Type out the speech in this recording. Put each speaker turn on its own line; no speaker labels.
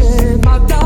my dog.